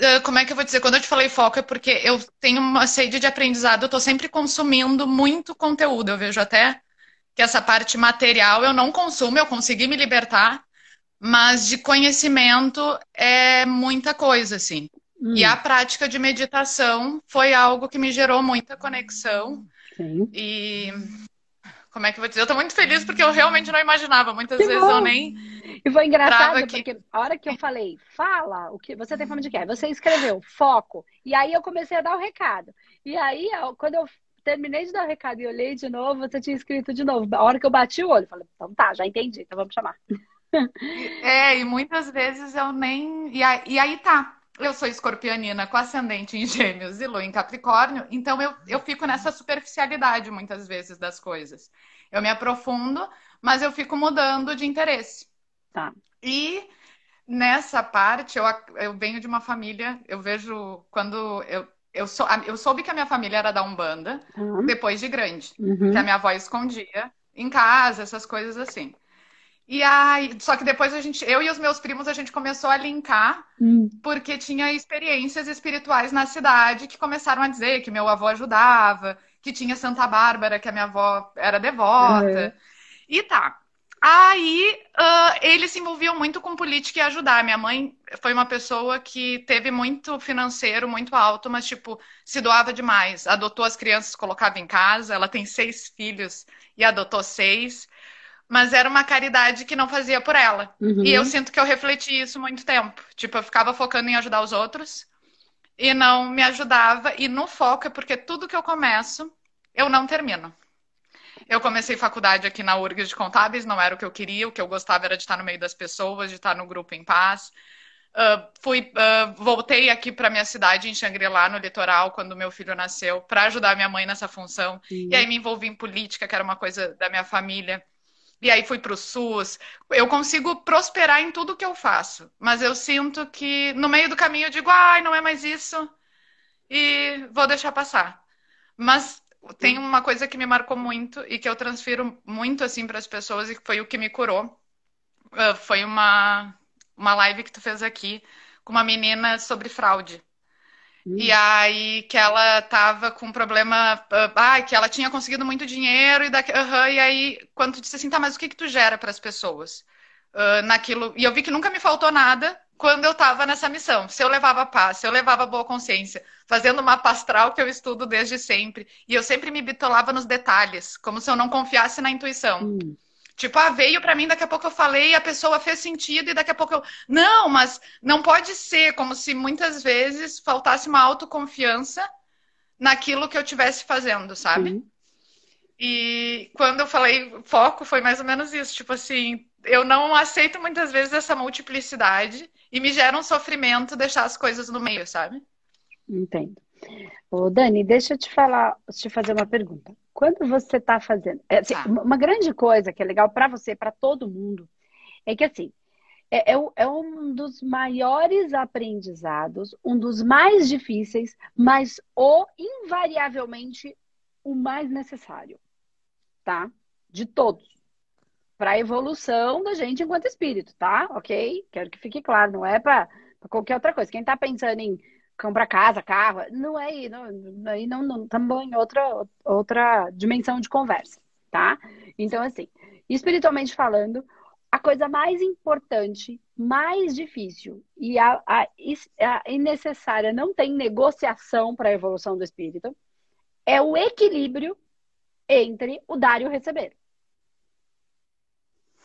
ah, como é que eu vou dizer? Quando eu te falei foco, é porque eu tenho uma sede de aprendizado, eu estou sempre consumindo muito conteúdo. Eu vejo até que essa parte material eu não consumo, eu consegui me libertar, mas de conhecimento é muita coisa, assim. Hum. E a prática de meditação foi algo que me gerou muita conexão. Sim. E como é que eu vou dizer? Eu tô muito feliz porque eu realmente não imaginava. Muitas que vezes bom. eu nem. E foi engraçado porque a hora que eu falei, fala o que você tem fome de quê? Você escreveu foco. E aí eu comecei a dar o recado. E aí, quando eu terminei de dar o recado e olhei de novo, você tinha escrito de novo. A hora que eu bati o olho, eu falei, então tá, já entendi, então vamos chamar. É, e muitas vezes eu nem. E aí, e aí tá. Eu sou escorpionina com ascendente em gêmeos e lua em capricórnio, então eu, eu fico nessa superficialidade muitas vezes das coisas. Eu me aprofundo, mas eu fico mudando de interesse. Tá. E nessa parte, eu, eu venho de uma família, eu vejo quando eu, eu, sou, eu soube que a minha família era da Umbanda uhum. depois de grande, uhum. que a minha avó escondia em casa, essas coisas assim. E aí, só que depois a gente, eu e os meus primos, a gente começou a linkar, hum. porque tinha experiências espirituais na cidade que começaram a dizer que meu avô ajudava, que tinha Santa Bárbara, que a minha avó era devota. Uhum. E tá. Aí uh, eles se envolviam muito com política e ajudar. Minha mãe foi uma pessoa que teve muito financeiro, muito alto, mas, tipo, se doava demais. Adotou as crianças, colocava em casa. Ela tem seis filhos e adotou seis mas era uma caridade que não fazia por ela. Uhum. E eu sinto que eu refleti isso muito tempo. Tipo, eu ficava focando em ajudar os outros e não me ajudava. E no foco é porque tudo que eu começo, eu não termino. Eu comecei faculdade aqui na URGS de Contábeis, não era o que eu queria, o que eu gostava era de estar no meio das pessoas, de estar no grupo em paz. Uh, fui, uh, voltei aqui para minha cidade em Xangri-Lá, no litoral, quando meu filho nasceu, para ajudar minha mãe nessa função. Uhum. E aí me envolvi em política, que era uma coisa da minha família e aí fui para o SUS. Eu consigo prosperar em tudo que eu faço, mas eu sinto que no meio do caminho eu digo, ai, não é mais isso, e vou deixar passar. Mas tem uma coisa que me marcou muito e que eu transfiro muito assim para as pessoas e que foi o que me curou. Uh, foi uma, uma live que tu fez aqui com uma menina sobre fraude. E hum. aí que ela tava com um problema, ah, que ela tinha conseguido muito dinheiro e, da, uhum, e aí quando tu disse assim, tá, mas o que que tu gera para as pessoas? Uh, naquilo, e eu vi que nunca me faltou nada quando eu estava nessa missão. Se eu levava paz, se eu levava boa consciência, fazendo uma pastral que eu estudo desde sempre, e eu sempre me bitolava nos detalhes, como se eu não confiasse na intuição. Hum. Tipo, ah, veio para mim, daqui a pouco eu falei, a pessoa fez sentido e daqui a pouco eu. Não, mas não pode ser como se muitas vezes faltasse uma autoconfiança naquilo que eu estivesse fazendo, sabe? Uhum. E quando eu falei foco, foi mais ou menos isso. Tipo assim, eu não aceito muitas vezes essa multiplicidade e me gera um sofrimento deixar as coisas no meio, sabe? Entendo. Ô, Dani, deixa eu te falar, te fazer uma pergunta. Quando você está fazendo. É, assim, tá. Uma grande coisa que é legal para você, para todo mundo, é que assim. É, é, é, um dos maiores aprendizados, um dos mais difíceis, mas o invariavelmente o mais necessário, tá? De todos. Para a evolução da gente enquanto espírito, tá? Ok? Quero que fique claro, não é para qualquer outra coisa. Quem está pensando em comprar casa, carro. Não é aí, não, aí não, não em outra, outra dimensão de conversa, tá? Então, assim, espiritualmente falando, a coisa mais importante, mais difícil e a, a, a necessária, não tem negociação para a evolução do espírito, é o equilíbrio entre o dar e o receber.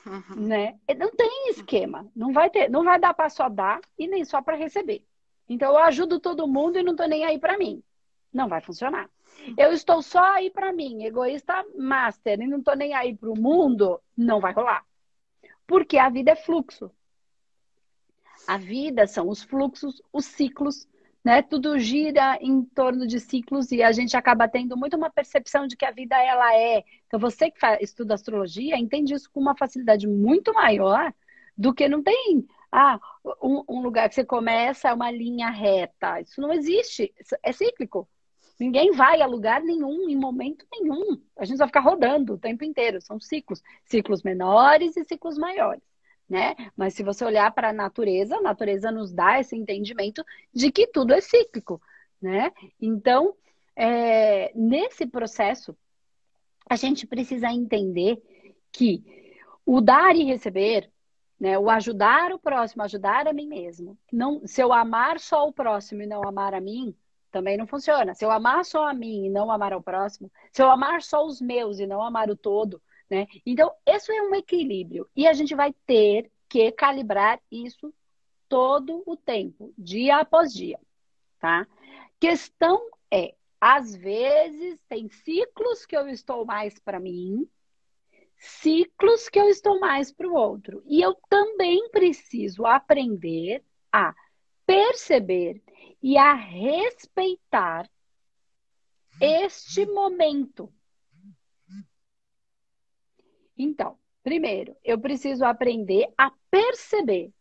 Uhum. Né? Não tem esquema, não vai ter, não vai dar para só dar e nem só para receber. Então eu ajudo todo mundo e não tô nem aí para mim. Não vai funcionar. Eu estou só aí para mim, egoísta master, e não tô nem aí para o mundo, não vai rolar. Porque a vida é fluxo. A vida são os fluxos, os ciclos, né? Tudo gira em torno de ciclos e a gente acaba tendo muito uma percepção de que a vida ela é. Então você que estuda astrologia entende isso com uma facilidade muito maior do que não tem ah, um, um, lugar que você começa é uma linha reta. Isso não existe. É cíclico. Ninguém vai a lugar nenhum, em momento nenhum. A gente vai ficar rodando o tempo inteiro. São ciclos. Ciclos menores e ciclos maiores. né? Mas se você olhar para a natureza, a natureza nos dá esse entendimento de que tudo é cíclico, né? Então, é, nesse processo, a gente precisa entender que o dar e receber, né, o ajudar o próximo, ajudar a mim mesmo, não, se eu amar só o próximo e não amar a mim, também não funciona. Se eu amar só a mim e não amar ao próximo, se eu amar só os meus e não amar o todo, né? Então, isso é um equilíbrio. E a gente vai ter que calibrar isso todo o tempo, dia após dia, tá? Questão é, às vezes tem ciclos que eu estou mais para mim, ciclos que eu estou mais para o outro. E eu também preciso aprender a perceber e a respeitar este momento. Então, primeiro, eu preciso aprender a perceber.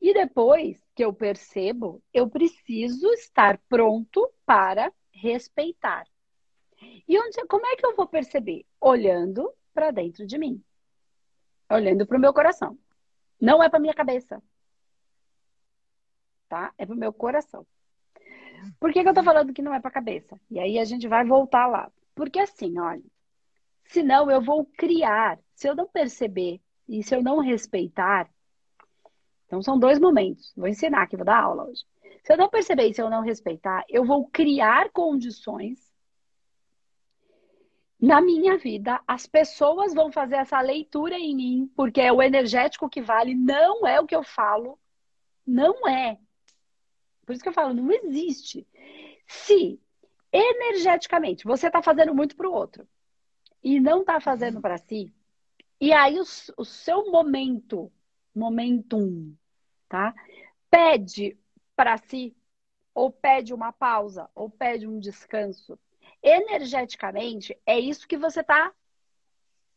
E depois que eu percebo, eu preciso estar pronto para respeitar. E onde, como é que eu vou perceber? Olhando para dentro de mim. Olhando para o meu coração. Não é para minha cabeça tá? É pro meu coração. Por que, que eu tô falando que não é pra cabeça? E aí a gente vai voltar lá. Porque assim, olha, senão eu vou criar, se eu não perceber e se eu não respeitar, então são dois momentos. Vou ensinar aqui, vou dar aula hoje. Se eu não perceber e se eu não respeitar, eu vou criar condições na minha vida, as pessoas vão fazer essa leitura em mim, porque é o energético que vale, não é o que eu falo, não é. Por isso que eu falo, não existe. Se energeticamente você está fazendo muito para o outro e não está fazendo para si, e aí o, o seu momento, momentum, tá? Pede para si, ou pede uma pausa, ou pede um descanso. Energeticamente, é isso que você está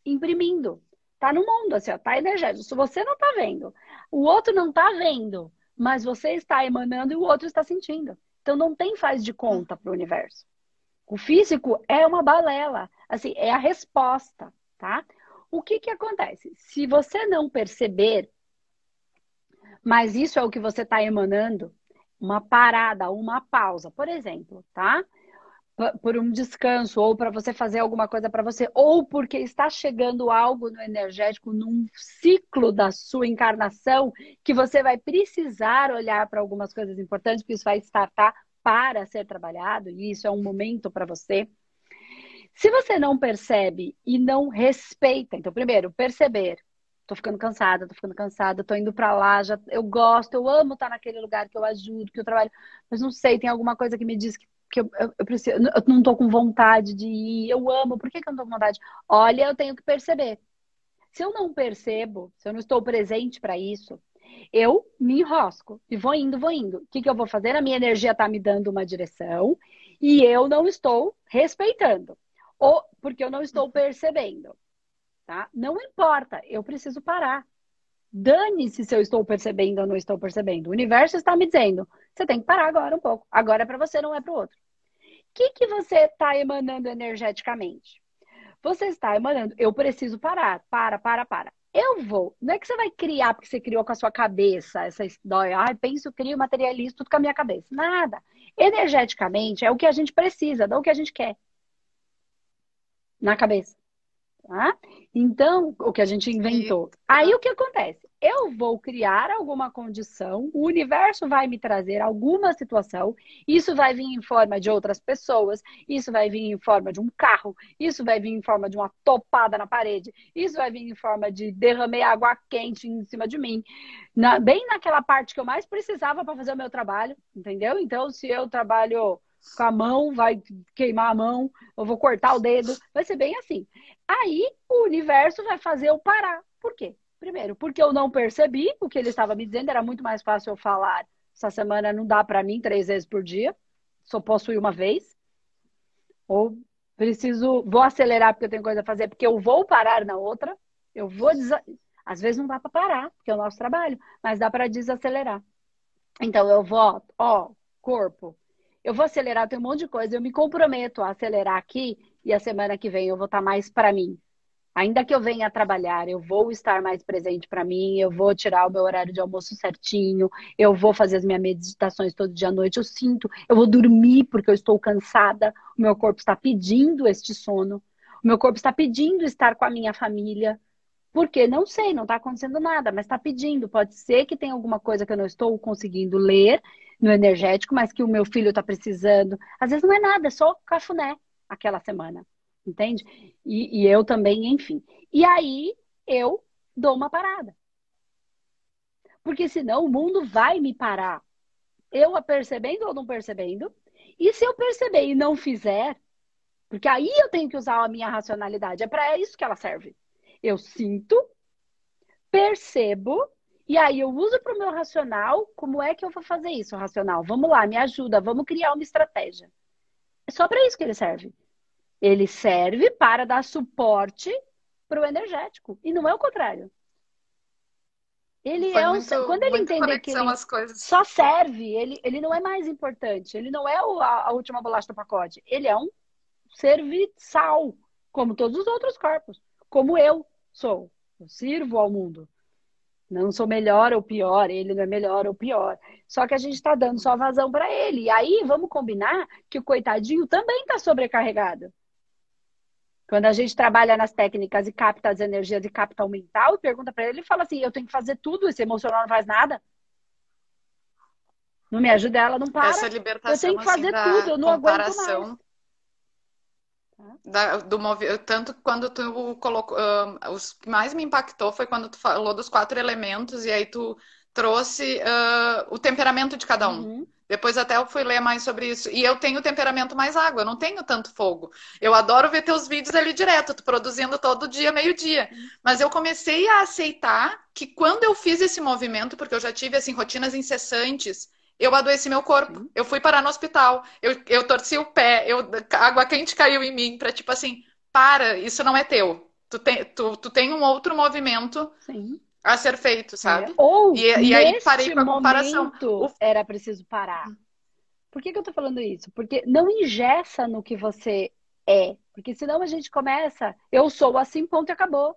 imprimindo. Tá no mundo, assim, ó, tá energético. Se você não tá vendo, o outro não tá vendo, mas você está emanando e o outro está sentindo. Então não tem faz de conta para o universo. O físico é uma balela, assim, é a resposta, tá? O que que acontece? Se você não perceber, mas isso é o que você está emanando, uma parada, uma pausa, por exemplo, tá? Por um descanso ou para você fazer alguma coisa para você ou porque está chegando algo no energético num ciclo da sua encarnação que você vai precisar olhar para algumas coisas importantes que isso vai startar para ser trabalhado e isso é um momento para você. Se você não percebe e não respeita, então primeiro, perceber, tô ficando cansada, tô ficando cansada, tô indo para lá, já eu gosto, eu amo estar naquele lugar que eu ajudo, que eu trabalho, mas não sei, tem alguma coisa que me diz que que eu, eu, eu, preciso, eu não tô com vontade de ir, eu amo, por que, que eu não tô com vontade? Olha, eu tenho que perceber. Se eu não percebo, se eu não estou presente para isso, eu me enrosco e vou indo, vou indo. O que, que eu vou fazer? A minha energia está me dando uma direção e eu não estou respeitando. Ou porque eu não estou percebendo. Tá? Não importa, eu preciso parar. Dane-se se eu estou percebendo ou não estou percebendo. O universo está me dizendo: você tem que parar agora um pouco. Agora é para você, não é para o outro. O que, que você está emanando energeticamente? Você está emanando, eu preciso parar. Para, para, para. Eu vou. Não é que você vai criar porque você criou com a sua cabeça essa história. Ai, penso, crio, materializo, tudo com a minha cabeça. Nada. Energeticamente é o que a gente precisa, não o que a gente quer. Na cabeça. Tá? Então, o que a gente inventou. Aí o que acontece? Eu vou criar alguma condição, o universo vai me trazer alguma situação, isso vai vir em forma de outras pessoas, isso vai vir em forma de um carro, isso vai vir em forma de uma topada na parede, isso vai vir em forma de derramei água quente em cima de mim, na, bem naquela parte que eu mais precisava para fazer o meu trabalho, entendeu? Então, se eu trabalho com a mão, vai queimar a mão, eu vou cortar o dedo, vai ser bem assim. Aí o universo vai fazer eu parar. Por quê? Primeiro, porque eu não percebi o que ele estava me dizendo, era muito mais fácil eu falar. Essa semana não dá para mim três vezes por dia, só posso ir uma vez. Ou preciso, vou acelerar porque eu tenho coisa a fazer, porque eu vou parar na outra. Eu vou desa... às vezes não dá para parar, porque é o nosso trabalho, mas dá para desacelerar. Então eu vou, ó, corpo, eu vou acelerar, tem um monte de coisa, eu me comprometo a acelerar aqui e a semana que vem eu vou estar tá mais para mim. Ainda que eu venha trabalhar, eu vou estar mais presente para mim, eu vou tirar o meu horário de almoço certinho, eu vou fazer as minhas meditações todo dia à noite, eu sinto, eu vou dormir porque eu estou cansada, o meu corpo está pedindo este sono, o meu corpo está pedindo estar com a minha família. Porque não sei, não está acontecendo nada, mas está pedindo. Pode ser que tenha alguma coisa que eu não estou conseguindo ler no energético, mas que o meu filho está precisando. Às vezes não é nada, é só cafuné aquela semana entende? E, e eu também, enfim. E aí eu dou uma parada. Porque senão o mundo vai me parar. Eu a percebendo ou não percebendo. E se eu perceber e não fizer, porque aí eu tenho que usar a minha racionalidade. É para isso que ela serve. Eu sinto, percebo, e aí eu uso para o meu racional. Como é que eu vou fazer isso, racional? Vamos lá, me ajuda, vamos criar uma estratégia. É só para isso que ele serve. Ele serve para dar suporte para o energético. E não é o contrário. Ele Foi é um. Muito, quando ele entender que ele só serve, ele, ele não é mais importante. Ele não é o, a, a, última bolacha do pacote. Ele é um serviçal, como todos os outros corpos. Como eu sou. Eu sirvo ao mundo. Não sou melhor ou pior, ele não é melhor ou pior. Só que a gente está dando só vazão para ele. E aí, vamos combinar que o coitadinho também está sobrecarregado. Quando a gente trabalha nas técnicas e capta as energias e capta o mental, e pergunta para ele, ele fala assim: eu tenho que fazer tudo, esse emocional não faz nada. Não me ajuda, ela não para. Essa libertação, eu tenho que fazer assim, tudo, eu não aguento mais. Da, do tanto quando tu colocou uh, os que mais me impactou foi quando tu falou dos quatro elementos e aí tu trouxe uh, o temperamento de cada um. Uhum. Depois até eu fui ler mais sobre isso. E eu tenho temperamento mais água, eu não tenho tanto fogo. Eu adoro ver teus vídeos ali direto, tu produzindo todo dia, meio-dia. Mas eu comecei a aceitar que quando eu fiz esse movimento, porque eu já tive assim rotinas incessantes, eu adoeci meu corpo. Eu fui parar no hospital, eu, eu torci o pé, eu, água quente caiu em mim, para tipo assim, para, isso não é teu. Tu tem, tu, tu tem um outro movimento Sim a ser feito, sabe? É. Ou e, e aí parei com a comparação. Era preciso parar. Por que, que eu tô falando isso? Porque não ingessa no que você é. Porque senão a gente começa, eu sou assim, ponto e acabou.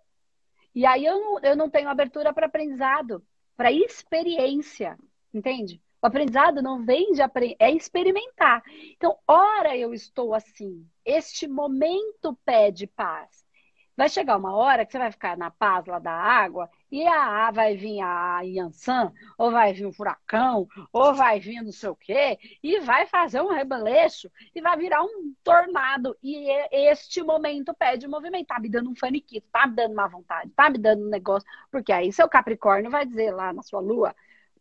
E aí eu não, eu não tenho abertura para aprendizado, para experiência, entende? O aprendizado não vem de aprender, é experimentar. Então, ora eu estou assim, este momento pede paz. Vai chegar uma hora que você vai ficar na paz lá da água e a, vai vir a Yansan, ou vai vir um furacão, ou vai vir não sei o quê, e vai fazer um rebeleixo e vai virar um tornado. E este momento pede movimento. Tá me dando um faniquito, tá me dando má vontade, tá me dando um negócio. Porque aí seu Capricórnio vai dizer lá na sua lua,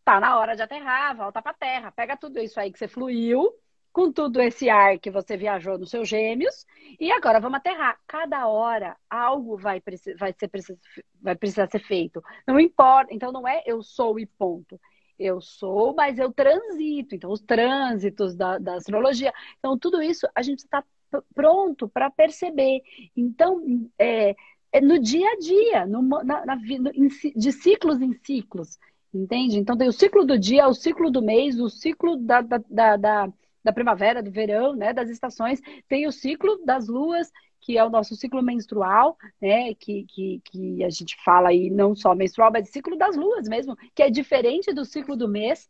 tá na hora de aterrar, volta pra terra, pega tudo isso aí que você fluiu com tudo esse ar que você viajou nos seus gêmeos, e agora vamos aterrar. Cada hora algo vai, vai, ser, vai precisar ser feito. Não importa, então não é eu sou e ponto. Eu sou, mas eu transito. Então, os trânsitos da, da astrologia. Então, tudo isso a gente está pronto para perceber. Então, é, é, no dia a dia, no, na, na, no, de ciclos em ciclos. Entende? Então, tem o ciclo do dia, o ciclo do mês, o ciclo da, da, da, da primavera, do verão, né, das estações, tem o ciclo das luas, que é o nosso ciclo menstrual, né, que, que, que a gente fala aí não só menstrual, mas ciclo das luas mesmo, que é diferente do ciclo do mês,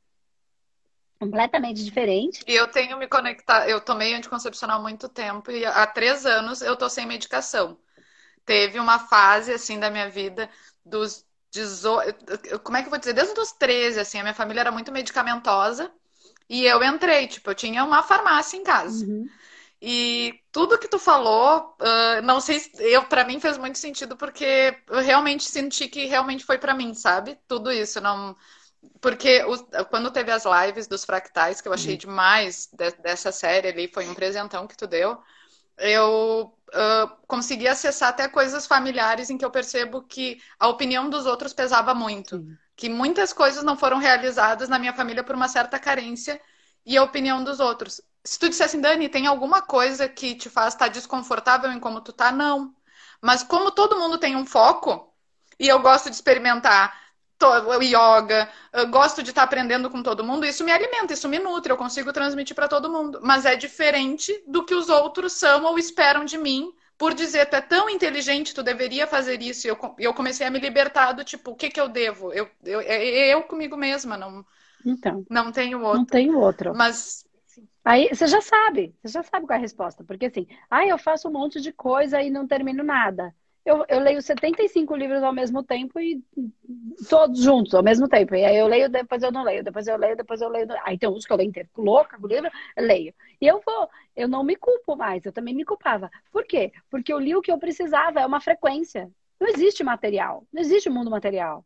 completamente diferente. E eu tenho me conectar, eu tomei anticoncepcional há muito tempo e há três anos eu tô sem medicação. Teve uma fase assim da minha vida dos 18, como é que eu vou dizer, desde os 13, assim, a minha família era muito medicamentosa. E eu entrei, tipo, eu tinha uma farmácia em casa. Uhum. E tudo que tu falou, uh, não sei, eu para mim fez muito sentido porque eu realmente senti que realmente foi para mim, sabe? Tudo isso, não porque quando teve as lives dos fractais que eu achei uhum. demais de, dessa série ali, foi um presentão que tu deu. Eu uh, consegui acessar até coisas familiares em que eu percebo que a opinião dos outros pesava muito. Uhum que muitas coisas não foram realizadas na minha família por uma certa carência e a opinião dos outros. Se tu dissesse assim, Dani, tem alguma coisa que te faz estar desconfortável em como tu tá? Não. Mas como todo mundo tem um foco, e eu gosto de experimentar yoga, gosto de estar aprendendo com todo mundo, isso me alimenta, isso me nutre, eu consigo transmitir para todo mundo. Mas é diferente do que os outros são ou esperam de mim por dizer, tu é tão inteligente, tu deveria fazer isso. E eu, eu comecei a me libertar do tipo, o que que eu devo? Eu, eu, eu, eu comigo mesma, não, então, não tenho outro. Não tenho outro. Mas Aí você já sabe, você já sabe qual é a resposta. Porque assim, ah, eu faço um monte de coisa e não termino nada. Eu, eu leio 75 livros ao mesmo tempo e todos juntos ao mesmo tempo. E aí eu leio, depois eu não leio, depois eu leio, depois eu leio. Aí tem uns que eu leio inteiro, louca com o livro, eu leio. E eu vou, eu não me culpo mais, eu também me culpava. Por quê? Porque eu li o que eu precisava, é uma frequência. Não existe material, não existe mundo material.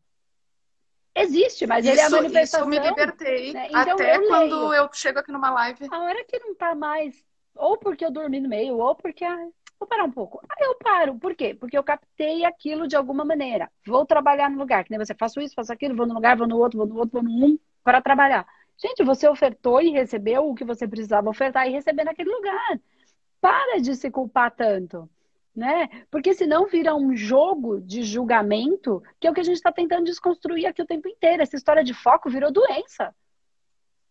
Existe, mas isso, ele é a manifestação. Isso eu me libertei. Né? Então, Até eu quando eu chego aqui numa live. A hora que não tá mais, ou porque eu dormi no meio, ou porque ah, vou parar um pouco. Aí eu paro. Por quê? Porque eu captei aquilo de alguma maneira. Vou trabalhar no lugar, que nem você faço isso, faço aquilo, vou no lugar, vou no outro, vou no outro, vou no um para trabalhar. Gente, você ofertou e recebeu o que você precisava ofertar e receber naquele lugar. Para de se culpar tanto né? Porque senão vira um jogo de julgamento, que é o que a gente está tentando desconstruir aqui o tempo inteiro. Essa história de foco virou doença.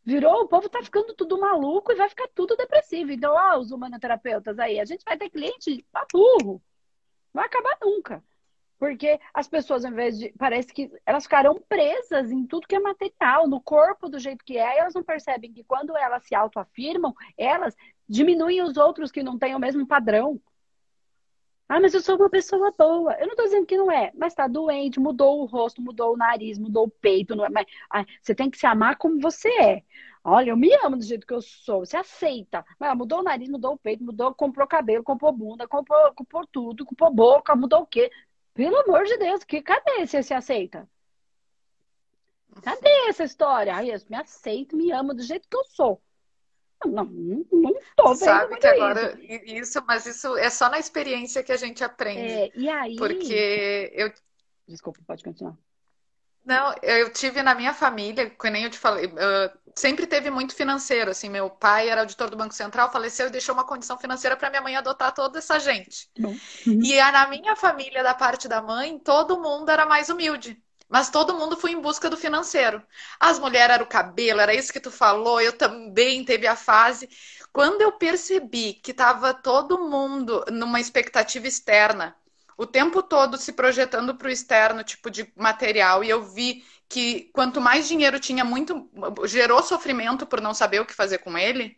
Virou, o povo tá ficando tudo maluco e vai ficar tudo depressivo. Então, ó, os humanoterapeutas aí, a gente vai ter cliente pra burro. Vai acabar nunca. Porque as pessoas, ao invés de. Parece que elas ficarão presas em tudo que é material, no corpo do jeito que é, e elas não percebem que quando elas se autoafirmam, elas diminuem os outros que não têm o mesmo padrão. Ah, mas eu sou uma pessoa boa. Eu não estou dizendo que não é, mas está doente, mudou o rosto, mudou o nariz, mudou o peito. Não é, mas, ah, você tem que se amar como você é. Olha, eu me amo do jeito que eu sou. Você aceita. Mas mudou o nariz, mudou o peito, mudou, comprou cabelo, comprou bunda, comprou, comprou tudo, comprou boca, mudou o quê? Pelo amor de Deus, que cadê você se aceita? Cadê essa história? Ai, eu me aceito, me amo do jeito que eu sou. Não, não estou Sabe que agora isso. isso, mas isso é só na experiência que a gente aprende. É, e aí? Porque eu. Desculpa, pode continuar. Não, eu tive na minha família, que nem eu te falei, sempre teve muito financeiro, assim, meu pai era auditor do Banco Central, faleceu e deixou uma condição financeira para minha mãe adotar toda essa gente. Uhum. E na minha família, da parte da mãe, todo mundo era mais humilde. Mas todo mundo foi em busca do financeiro. As mulheres eram o cabelo, era isso que tu falou, eu também teve a fase. Quando eu percebi que estava todo mundo numa expectativa externa, o tempo todo se projetando para o externo, tipo de material, e eu vi que quanto mais dinheiro tinha, muito gerou sofrimento por não saber o que fazer com ele.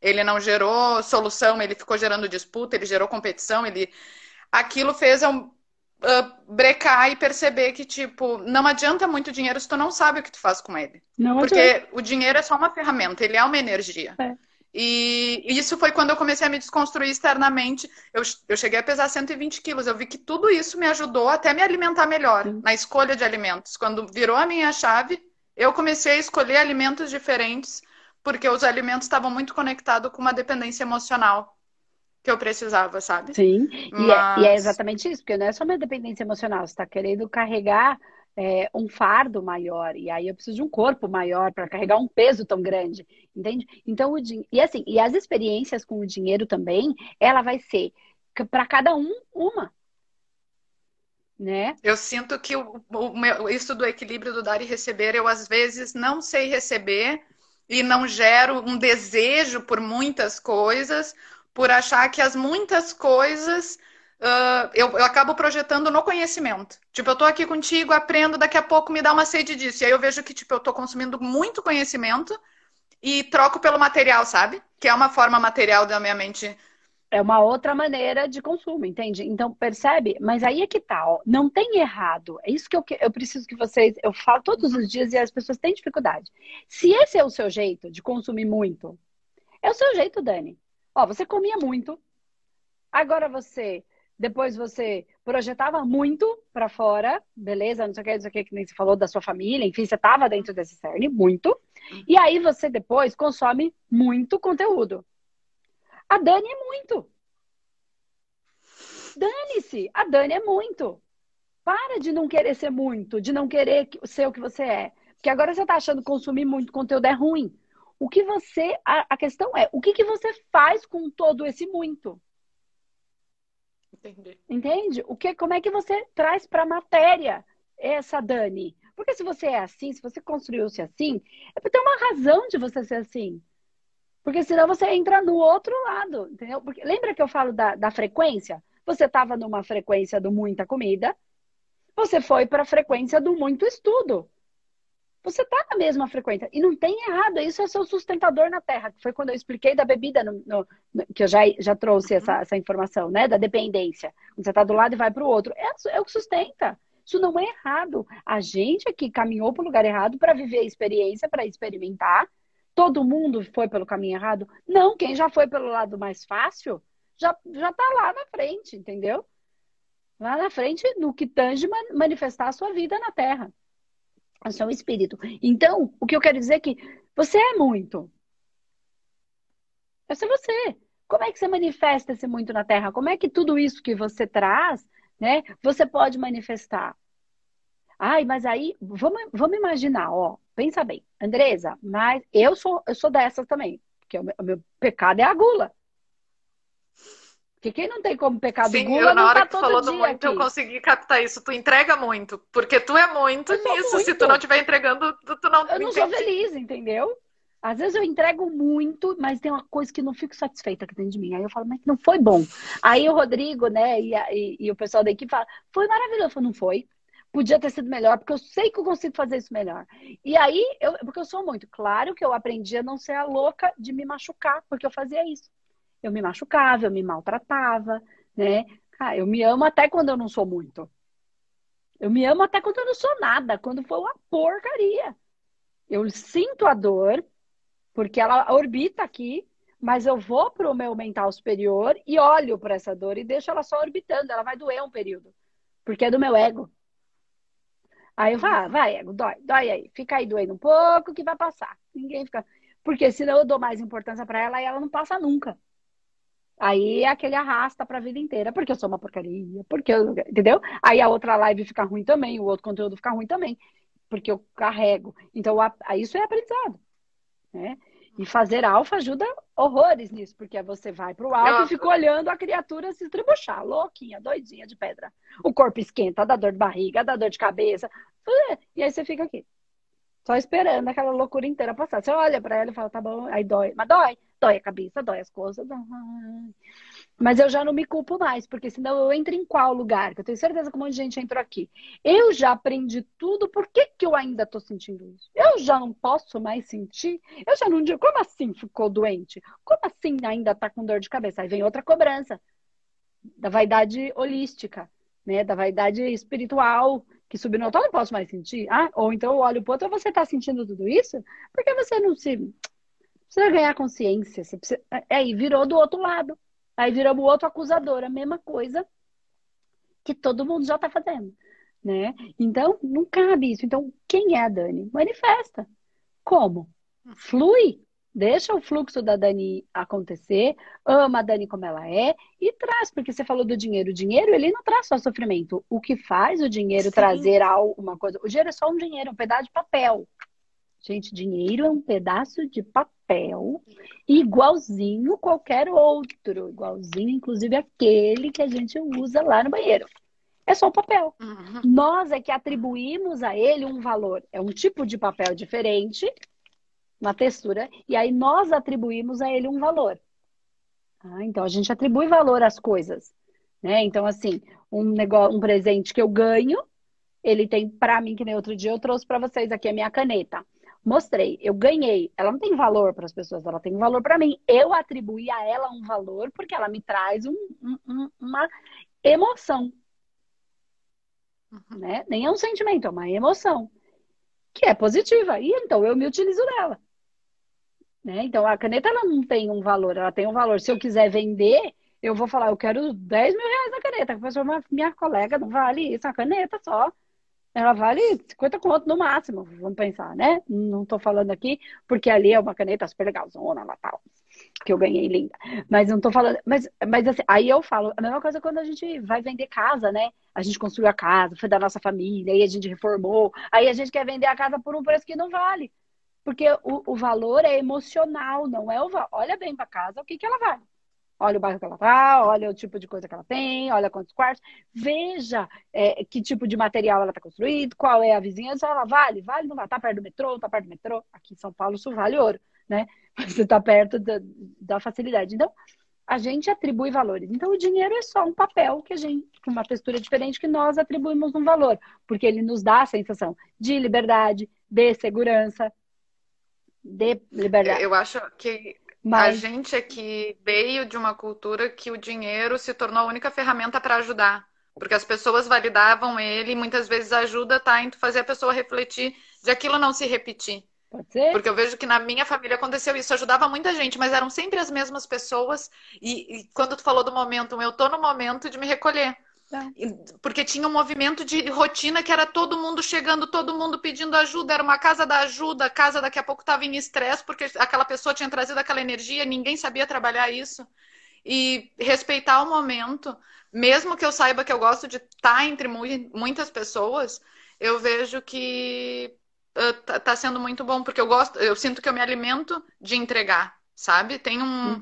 Ele não gerou solução, ele ficou gerando disputa, ele gerou competição, ele aquilo fez eu uh, brecar e perceber que, tipo, não adianta muito dinheiro se tu não sabe o que tu faz com ele. Não Porque adianta. o dinheiro é só uma ferramenta, ele é uma energia. É. E isso foi quando eu comecei a me desconstruir externamente. Eu, eu cheguei a pesar 120 quilos. Eu vi que tudo isso me ajudou até me alimentar melhor Sim. na escolha de alimentos. Quando virou a minha chave, eu comecei a escolher alimentos diferentes, porque os alimentos estavam muito conectados com uma dependência emocional que eu precisava, sabe? Sim, Mas... e, é, e, é, exatamente isso, porque não é só uma dependência emocional, você está querendo carregar é, um fardo maior, e aí eu preciso de um corpo maior para carregar um peso tão grande, entende? Então, o din... e assim, e as experiências com o dinheiro também, ela vai ser para cada um uma. Né? Eu sinto que o, o meu, isso do equilíbrio do dar e receber, eu às vezes não sei receber e não gero um desejo por muitas coisas, por achar que as muitas coisas uh, eu, eu, acabo projetando no conhecimento. Tipo, eu tô aqui contigo, aprendo, daqui a pouco me dá uma sede disso. E aí eu vejo que, tipo, eu tô consumindo muito conhecimento e troco pelo material, sabe? Que é uma forma material da minha mente. É uma outra maneira de consumo, entende? Então, percebe? Mas aí é que tá, ó. Não tem errado. É isso que eu, eu preciso que vocês. Eu falo todos os dias e as pessoas têm dificuldade. Se esse é o seu jeito de consumir muito, é o seu jeito, Dani. Ó, você comia muito, agora você, depois você projetava muito para fora, beleza? Não sei o que, não sei o que, que nem você falou da sua família, enfim, você estava dentro desse cerne muito, e aí você depois consome muito conteúdo. A Dani é muito. Dane-se, a Dani é muito. Para de não querer ser muito, de não querer ser o que você é. Porque agora você está achando que consumir muito conteúdo é ruim. O que você. A, a questão é, o que, que você faz com todo esse muito? Entendi. Entende? O que, como é que você traz para a matéria essa Dani? Porque se você é assim, se você construiu-se assim, é porque tem uma razão de você ser assim. Porque senão você entra no outro lado, entendeu? Porque, lembra que eu falo da, da frequência? você estava numa frequência do muita comida, você foi para a frequência do muito estudo. Você está na mesma frequência. E não tem errado, isso é seu sustentador na Terra, que foi quando eu expliquei da bebida, no, no, no, que eu já, já trouxe essa, essa informação, né? Da dependência. Você está do lado e vai para o outro. É, é o que sustenta. Isso não é errado. A gente aqui caminhou para o lugar errado para viver a experiência, para experimentar. Todo mundo foi pelo caminho errado? Não, quem já foi pelo lado mais fácil já, já tá lá na frente, entendeu? Lá na frente, no que tange manifestar a sua vida na Terra. O seu espírito. Então, o que eu quero dizer é que você é muito. Esse é você. Como é que você manifesta esse muito na Terra? Como é que tudo isso que você traz, né, você pode manifestar? Ai, mas aí, vamos, vamos imaginar, ó, pensa bem, Andresa, mas eu sou, eu sou dessas também, porque o meu, o meu pecado é a gula. Porque quem não tem como pecado Sim, gula, eu, na hora tá que falou do muito, aqui. eu consegui captar isso. Tu entrega muito, porque tu é muito nisso. Muito. Se tu não estiver entregando, tu, tu não Eu não sou feliz, entendeu? Às vezes eu entrego muito, mas tem uma coisa que não fico satisfeita aqui dentro de mim. Aí eu falo, mas não foi bom. Aí o Rodrigo, né, e, e, e o pessoal da equipe fala, foi maravilhoso. Eu falo, não foi. Podia ter sido melhor, porque eu sei que eu consigo fazer isso melhor. E aí, eu, porque eu sou muito. Claro que eu aprendi a não ser a louca de me machucar, porque eu fazia isso eu me machucava, eu me maltratava, né? Ah, eu me amo até quando eu não sou muito. Eu me amo até quando eu não sou nada, quando foi uma porcaria. Eu sinto a dor, porque ela orbita aqui, mas eu vou para o meu mental superior e olho para essa dor e deixo ela só orbitando. Ela vai doer um período, porque é do meu ego. Aí eu falo, ah, vai, ego, dói, dói aí. Fica aí doendo um pouco que vai passar. Ninguém fica. Porque senão eu dou mais importância para ela e ela não passa nunca. Aí é aquele arrasta pra vida inteira, porque eu sou uma porcaria, porque eu, entendeu? Aí a outra live fica ruim também, o outro conteúdo fica ruim também, porque eu carrego. Então, a, a isso é aprendizado, né? E fazer alfa ajuda horrores nisso, porque você vai pro alto e fica olhando a criatura se estribuchar, louquinha, doidinha de pedra. O corpo esquenta, dá dor de barriga, dá dor de cabeça, e aí você fica aqui. Só esperando aquela loucura inteira passar. Você olha para ela e fala, tá bom, aí dói. Mas dói. Dói a cabeça, dói as coisas. Mas eu já não me culpo mais, porque senão eu entro em qual lugar? Que eu tenho certeza que um monte de gente entrou aqui. Eu já aprendi tudo, por que, que eu ainda tô sentindo isso? Eu já não posso mais sentir? Eu já não digo, como assim ficou doente? Como assim ainda tá com dor de cabeça? Aí vem outra cobrança da vaidade holística, né? Da vaidade espiritual, que subnotou, não posso mais sentir. Ah, ou então eu olho pro outro, você está sentindo tudo isso? Por que você não se. Precisa ganhar consciência. Você precisa... É, aí virou do outro lado. Aí virou o outro acusador. A mesma coisa que todo mundo já está fazendo. Né? Então, não cabe isso. Então, quem é a Dani? Manifesta. Como? Flui. Deixa o fluxo da Dani acontecer, ama a Dani como ela é e traz, porque você falou do dinheiro. O dinheiro, ele não traz só sofrimento. O que faz o dinheiro Sim. trazer alguma coisa? O dinheiro é só um dinheiro, um pedaço de papel. Gente, dinheiro é um pedaço de papel igualzinho qualquer outro, igualzinho, inclusive aquele que a gente usa lá no banheiro. É só o papel. Uhum. Nós é que atribuímos a ele um valor. É um tipo de papel diferente, uma textura, e aí nós atribuímos a ele um valor. Ah, então a gente atribui valor às coisas, né? Então assim, um negócio, um presente que eu ganho, ele tem para mim que nem outro dia eu trouxe para vocês aqui a minha caneta. Mostrei, eu ganhei. Ela não tem valor para as pessoas, ela tem valor para mim. Eu atribuí a ela um valor porque ela me traz um, um, uma emoção. Uhum. Né? Nem é um sentimento, é uma emoção. Que é positiva. E então eu me utilizo dela. Né? Então, a caneta ela não tem um valor, ela tem um valor. Se eu quiser vender, eu vou falar, eu quero 10 mil reais na caneta. A pessoa, minha colega, não vale isso, a caneta só. Ela vale 50 conto no máximo, vamos pensar, né? Não tô falando aqui, porque ali é uma caneta super legalzona lá tal, que eu ganhei linda. Mas não tô falando. Mas, mas assim, aí eu falo, a mesma coisa quando a gente vai vender casa, né? A gente construiu a casa, foi da nossa família, aí a gente reformou, aí a gente quer vender a casa por um preço que não vale. Porque o, o valor é emocional, não é o valor. Olha bem para casa o que, que ela vale. Olha o bairro que ela tá, olha o tipo de coisa que ela tem, olha quantos quartos. Veja é, que tipo de material ela está construído, qual é a vizinhança. Ela vale, vale, não vai. Tá perto do metrô, tá perto do metrô. Aqui em São Paulo isso vale ouro, né? Você tá perto da, da facilidade. Então, a gente atribui valores. Então, o dinheiro é só um papel que a gente, com uma textura diferente, que nós atribuímos um valor, porque ele nos dá a sensação de liberdade, de segurança, de liberdade. Eu acho que Mas... a gente aqui veio de uma cultura que o dinheiro se tornou a única ferramenta para ajudar. Porque as pessoas validavam ele e muitas vezes ajuda tá, em fazer a pessoa refletir de aquilo não se repetir. Porque eu vejo que na minha família aconteceu isso, ajudava muita gente, mas eram sempre as mesmas pessoas. E, e quando tu falou do momento, eu tô no momento de me recolher. É. Porque tinha um movimento de rotina que era todo mundo chegando, todo mundo pedindo ajuda, era uma casa da ajuda, a casa daqui a pouco estava em estresse, porque aquela pessoa tinha trazido aquela energia, ninguém sabia trabalhar isso. E respeitar o momento, mesmo que eu saiba que eu gosto de estar entre muitas pessoas, eu vejo que está tá sendo muito bom, porque eu gosto, eu sinto que eu me alimento de entregar, sabe? Tem um.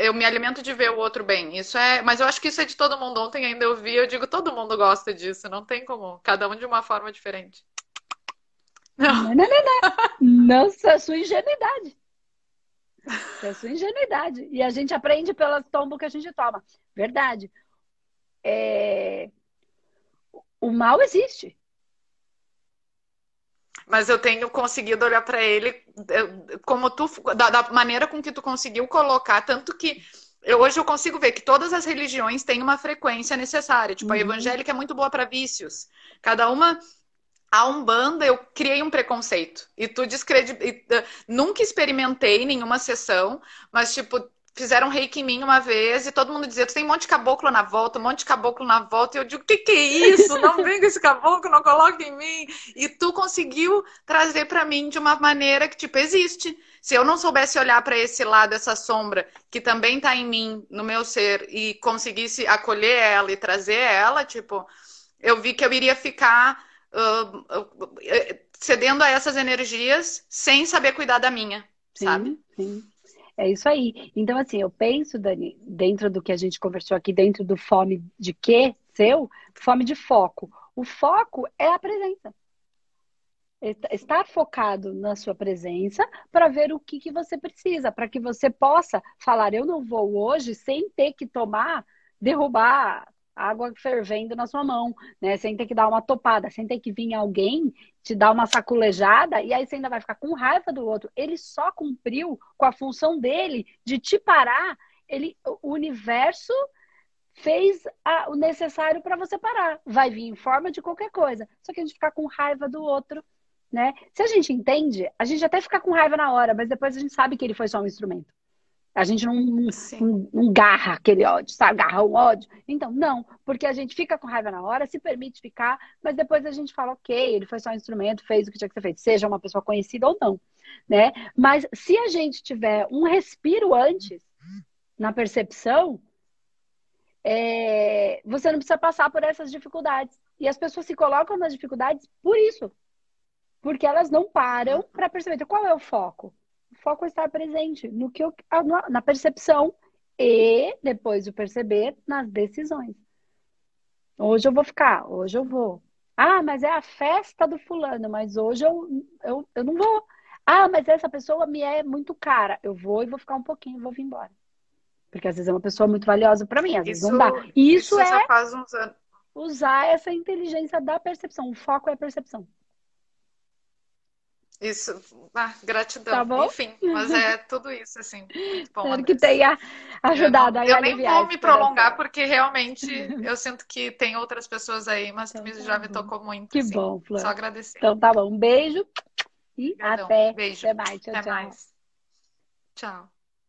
eu me alimento de ver o outro bem. Isso é. Mas eu acho que isso é de todo mundo. Ontem ainda eu vi, eu digo, todo mundo gosta disso, não tem como. Cada um de uma forma diferente. Não, não, não, não. não é sua ingenuidade. É sua ingenuidade. E a gente aprende pelas tombos que a gente toma. Verdade. É... O mal existe mas eu tenho conseguido olhar para ele como tu, da, da, maneira com que tu conseguiu colocar, tanto que eu, hoje eu consigo ver que todas as religiões têm uma frequência necessária. Tipo, uhum. a evangélica é muito boa para vícios. Cada uma a Umbanda, eu criei um preconceito. E tu descredi... Nunca experimentei nenhuma sessão, mas, tipo, fizeram reiki em mim uma vez e todo mundo dizia: tu tem um monte de caboclo na volta, um monte de caboclo na volta. E eu digo: o que, que é isso? Não vem com esse caboclo, não coloque em mim. E tu conseguiu trazer para mim de uma maneira que, tipo, existe. Se eu não soubesse olhar para esse lado, essa sombra que também está em mim, no meu ser, e conseguisse acolher ela e trazer ela, tipo, eu vi que eu iria ficar uh, uh, cedendo a essas energias sem saber cuidar da minha, sim, sabe? Sim. É isso aí. Então, assim, eu penso, Dani, dentro do que a gente conversou aqui, dentro do fome de quê seu, fome de foco. O foco é a presença. Estar focado na sua presença para ver o que, que você precisa, para que você possa falar, eu não vou hoje sem ter que tomar, derrubar água fervendo na sua mão, né? Sem ter que dar uma topada, sem ter que vir alguém te dar uma saculejada e aí você ainda vai ficar com raiva do outro. Ele só cumpriu com a função dele de te parar. Ele, o universo fez a, o necessário para você parar. Vai vir em forma de qualquer coisa. Só que a gente ficar com raiva do outro, né? Se a gente entende, a gente até fica com raiva na hora, mas depois a gente sabe que ele foi só um instrumento. A gente não, não, não, garra aquele ódio, sabe? Garra o ódio. Então, não, porque a gente fica com raiva na hora, se permite ficar, mas depois a gente fala, ok, ele foi só um instrumento, fez o que tinha que ser feito, seja uma pessoa conhecida ou não, né? Mas se a gente tiver um respiro antes na percepção, é... você não precisa passar por essas dificuldades. E as pessoas se colocam nas dificuldades por isso. Porque elas não param para perceber. Então, qual é o foco? Foco é estar presente no que eu, na percepção e depois de perceber nas decisões. Hoje eu vou ficar, hoje eu vou. Ah, mas é a festa do fulano, mas hoje eu, eu, eu não vou. Ah, mas essa pessoa me é muito cara. Eu vou e vou ficar um pouquinho, vou vir embora. Porque às vezes é uma pessoa muito valiosa para mim, às vezes isso, não dá. E isso, isso é usar essa inteligência da percepção. O foco é a percepção. Isso, ah, gratidão. Tá bom? Enfim, mas é tudo isso, assim, muito bom. Espero que tenha ajudado eu a Eu nem vou me prolongar, porque realmente eu sinto que tem outras pessoas aí, mas então, tá já me tocou muito. Que assim. bom, Flor. Só agradecer. Então tá bom, um beijo e Obrigadão. até. Beijo. Até mais. Tchau, até tchau. mais. Tchau.